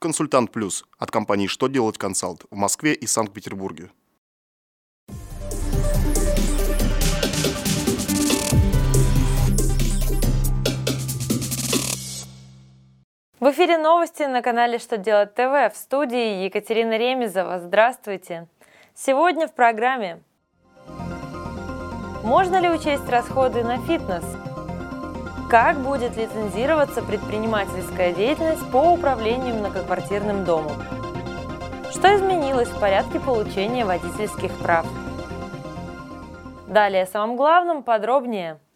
«Консультант Плюс» от компании «Что делать консалт» в Москве и Санкт-Петербурге. В эфире новости на канале «Что делать ТВ» в студии Екатерина Ремезова. Здравствуйте! Сегодня в программе Можно ли учесть расходы на фитнес? Как будет лицензироваться предпринимательская деятельность по управлению многоквартирным домом? Что изменилось в порядке получения водительских прав? Далее о самом главном подробнее –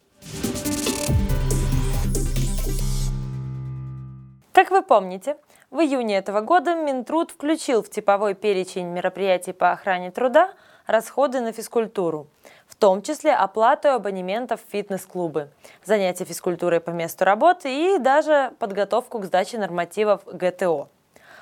Как вы помните, в июне этого года Минтруд включил в типовой перечень мероприятий по охране труда расходы на физкультуру, в том числе оплату абонементов в фитнес-клубы, занятия физкультурой по месту работы и даже подготовку к сдаче нормативов ГТО.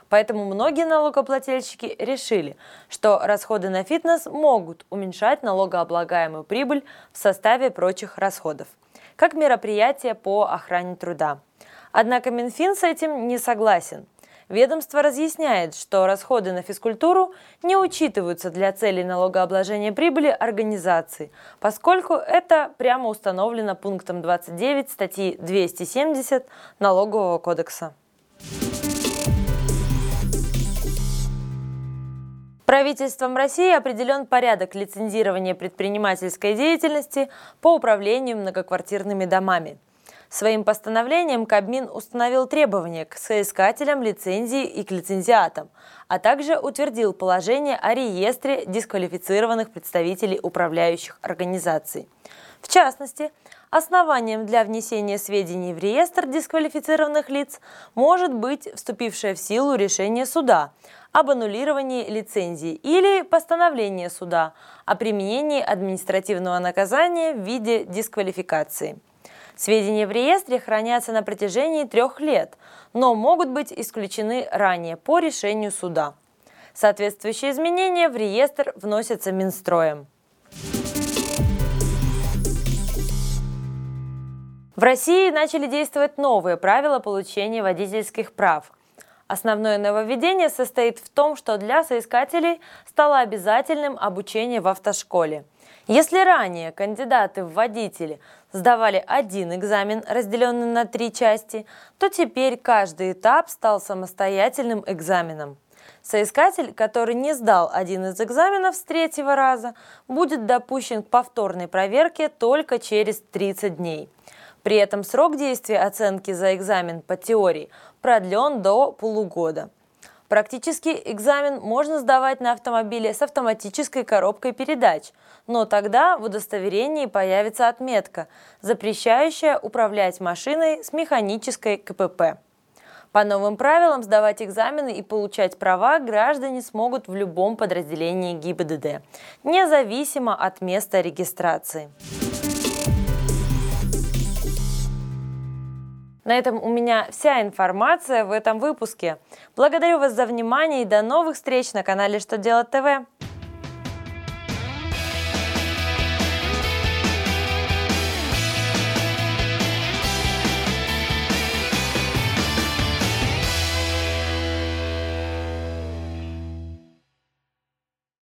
Поэтому многие налогоплательщики решили, что расходы на фитнес могут уменьшать налогооблагаемую прибыль в составе прочих расходов, как мероприятия по охране труда – Однако Минфин с этим не согласен. Ведомство разъясняет, что расходы на физкультуру не учитываются для целей налогообложения прибыли организации, поскольку это прямо установлено пунктом 29 статьи 270 Налогового кодекса. Правительством России определен порядок лицензирования предпринимательской деятельности по управлению многоквартирными домами – Своим постановлением Кабмин установил требования к соискателям лицензии и к лицензиатам, а также утвердил положение о реестре дисквалифицированных представителей управляющих организаций. В частности, основанием для внесения сведений в реестр дисквалифицированных лиц может быть вступившее в силу решение суда об аннулировании лицензии или постановление суда о применении административного наказания в виде дисквалификации – Сведения в реестре хранятся на протяжении трех лет, но могут быть исключены ранее по решению суда. Соответствующие изменения в реестр вносятся Минстроем. В России начали действовать новые правила получения водительских прав. Основное нововведение состоит в том, что для соискателей стало обязательным обучение в автошколе. Если ранее кандидаты в водители сдавали один экзамен, разделенный на три части, то теперь каждый этап стал самостоятельным экзаменом. Соискатель, который не сдал один из экзаменов с третьего раза, будет допущен к повторной проверке только через 30 дней. При этом срок действия оценки за экзамен по теории продлен до полугода – Практически экзамен можно сдавать на автомобиле с автоматической коробкой передач, но тогда в удостоверении появится отметка, запрещающая управлять машиной с механической КПП. По новым правилам сдавать экзамены и получать права граждане смогут в любом подразделении ГИБДД, независимо от места регистрации. На этом у меня вся информация в этом выпуске. Благодарю вас за внимание и до новых встреч на канале «Что делать ТВ».